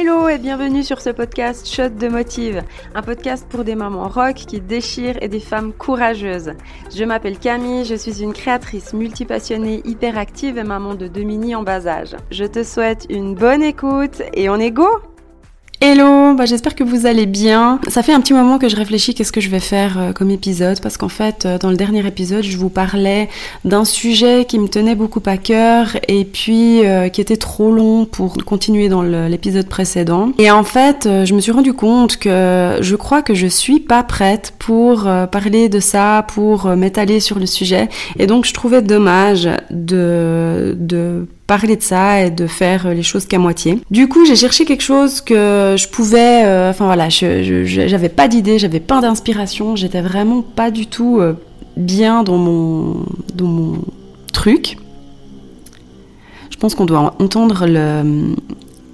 Hello et bienvenue sur ce podcast Shot de Motive, un podcast pour des mamans rock qui déchirent et des femmes courageuses. Je m'appelle Camille, je suis une créatrice multipassionnée, hyperactive et maman de deux mini en bas âge. Je te souhaite une bonne écoute et on est go Hello, bah j'espère que vous allez bien. Ça fait un petit moment que je réfléchis qu'est-ce que je vais faire euh, comme épisode parce qu'en fait euh, dans le dernier épisode je vous parlais d'un sujet qui me tenait beaucoup à cœur et puis euh, qui était trop long pour continuer dans l'épisode précédent. Et en fait je me suis rendu compte que je crois que je suis pas prête pour parler de ça, pour m'étaler sur le sujet et donc je trouvais dommage de de parler de ça et de faire les choses qu'à moitié. Du coup, j'ai cherché quelque chose que je pouvais, euh, enfin voilà, j'avais pas d'idée, j'avais pas d'inspiration, j'étais vraiment pas du tout euh, bien dans mon, dans mon truc. Je pense qu'on doit entendre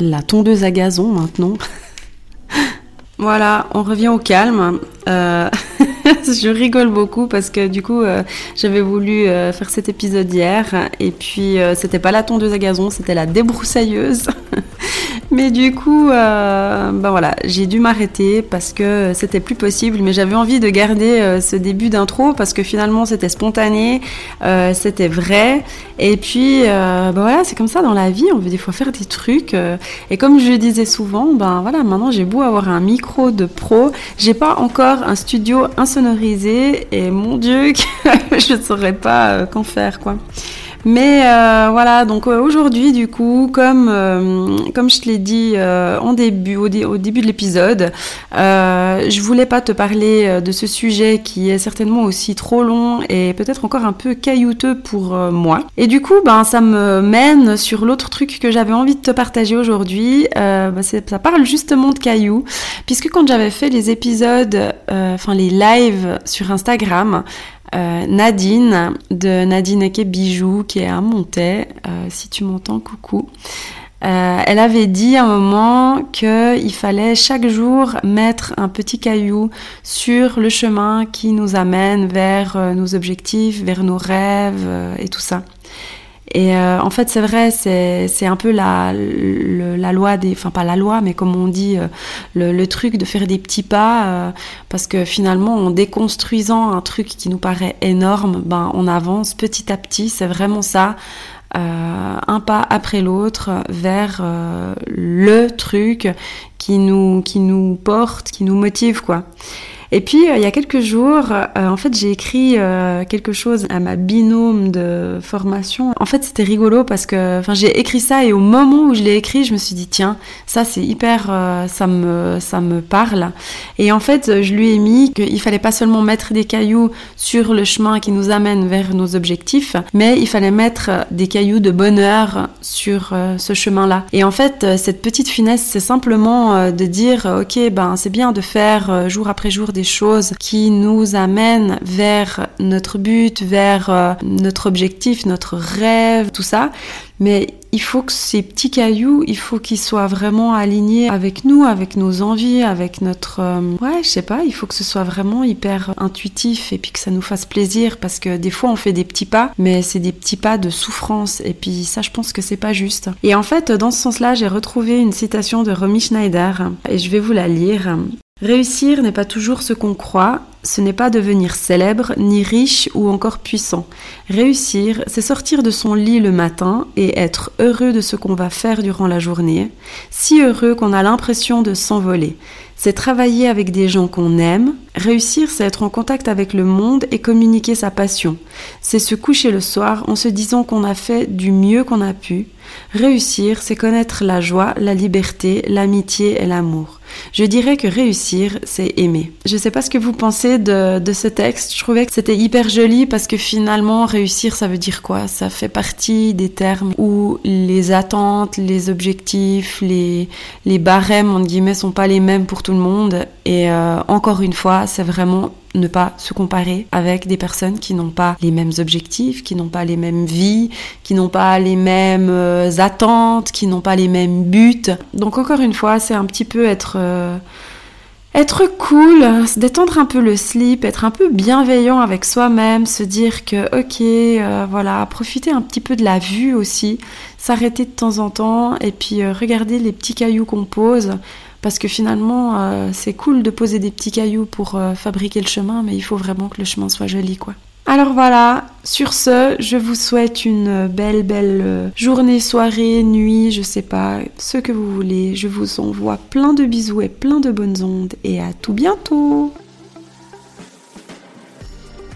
la tondeuse à gazon maintenant. voilà, on revient au calme. Euh... je rigole beaucoup parce que du coup, j'avais voulu faire cet épisode hier et puis c'était pas la tondeuse à gazon, c'était la débroussailleuse. mais du coup, ben voilà, j'ai dû m'arrêter parce que c'était plus possible. Mais j'avais envie de garder ce début d'intro parce que finalement c'était spontané, c'était vrai. Et puis, ben voilà, c'est comme ça dans la vie, on veut des fois faire des trucs. et comme je disais souvent, ben voilà, maintenant j'ai beau avoir un micro de pro, j'ai pas encore un studio insonorisé et mon dieu, je ne saurais pas euh, qu'en faire quoi. Mais euh, voilà, donc euh, aujourd'hui, du coup, comme, euh, comme je te l'ai dit en début, au, début de l'épisode, je voulais pas te parler de ce sujet qui est certainement aussi trop long et peut-être encore un peu caillouteux pour moi. Et du coup, ben, ça me mène sur l'autre truc que j'avais envie de te partager aujourd'hui. Ben, ça parle justement de cailloux, puisque quand j'avais fait les épisodes, enfin les lives sur Instagram, euh, Nadine de Nadine Eke Bijou qui est à Montais, euh, si tu m'entends, coucou. Euh, elle avait dit à un moment qu'il fallait chaque jour mettre un petit caillou sur le chemin qui nous amène vers nos objectifs, vers nos rêves et tout ça. Et euh, en fait, c'est vrai, c'est un peu la, la loi des, enfin pas la loi, mais comme on dit, euh, le, le, truc de faire des petits pas, euh, parce que finalement, en déconstruisant un truc qui nous paraît énorme, ben on avance petit à petit. C'est vraiment ça, un pas après l'autre vers le truc qui nous qui nous porte, qui nous motive, quoi. Et puis, euh, il y a quelques jours, euh, en fait, j'ai écrit euh, quelque chose à ma binôme de formation. En fait, c'était rigolo parce que, j'ai écrit ça et au moment où je l'ai écrit, je me suis dit, tiens, ça, c'est hyper, ça me, ça me parle. Et en fait, je lui ai mis qu'il fallait pas seulement mettre des cailloux sur le chemin qui nous amène vers nos objectifs, mais il fallait mettre des cailloux de bonheur sur ce chemin-là. Et en fait, cette petite finesse, c'est simplement de dire, ok, ben, c'est bien de faire jour après jour des choses qui nous amènent vers notre but, vers euh, notre objectif, notre rêve, tout ça. Mais il faut que ces petits cailloux, il faut qu'ils soient vraiment alignés avec nous, avec nos envies, avec notre... Euh, ouais, je sais pas, il faut que ce soit vraiment hyper intuitif et puis que ça nous fasse plaisir parce que des fois on fait des petits pas, mais c'est des petits pas de souffrance et puis ça je pense que c'est pas juste. Et en fait, dans ce sens-là, j'ai retrouvé une citation de Romy Schneider et je vais vous la lire. Réussir n'est pas toujours ce qu'on croit, ce n'est pas devenir célèbre, ni riche ou encore puissant. Réussir, c'est sortir de son lit le matin et être heureux de ce qu'on va faire durant la journée, si heureux qu'on a l'impression de s'envoler. C'est travailler avec des gens qu'on aime. Réussir, c'est être en contact avec le monde et communiquer sa passion. C'est se coucher le soir en se disant qu'on a fait du mieux qu'on a pu. Réussir, c'est connaître la joie, la liberté, l'amitié et l'amour. Je dirais que réussir, c'est aimer. Je sais pas ce que vous pensez de, de ce texte. Je trouvais que c'était hyper joli parce que finalement, réussir, ça veut dire quoi? Ça fait partie des termes où les attentes, les objectifs, les, les barèmes, entre guillemets, sont pas les mêmes pour tout le monde. Et euh, encore une fois, c'est vraiment ne pas se comparer avec des personnes qui n'ont pas les mêmes objectifs, qui n'ont pas les mêmes vies, qui n'ont pas les mêmes euh, attentes, qui n'ont pas les mêmes buts. Donc encore une fois, c'est un petit peu être euh, être cool, détendre un peu le slip, être un peu bienveillant avec soi-même, se dire que ok, euh, voilà, profiter un petit peu de la vue aussi, s'arrêter de temps en temps et puis regarder les petits cailloux qu'on pose. Parce que finalement, euh, c'est cool de poser des petits cailloux pour fabriquer le chemin, mais il faut vraiment que le chemin soit joli, quoi. Alors voilà, sur ce, je vous souhaite une belle, belle euh, journée, soirée, nuit, je sais pas, ce que vous voulez. Je vous envoie plein de bisous et plein de bonnes ondes et à tout bientôt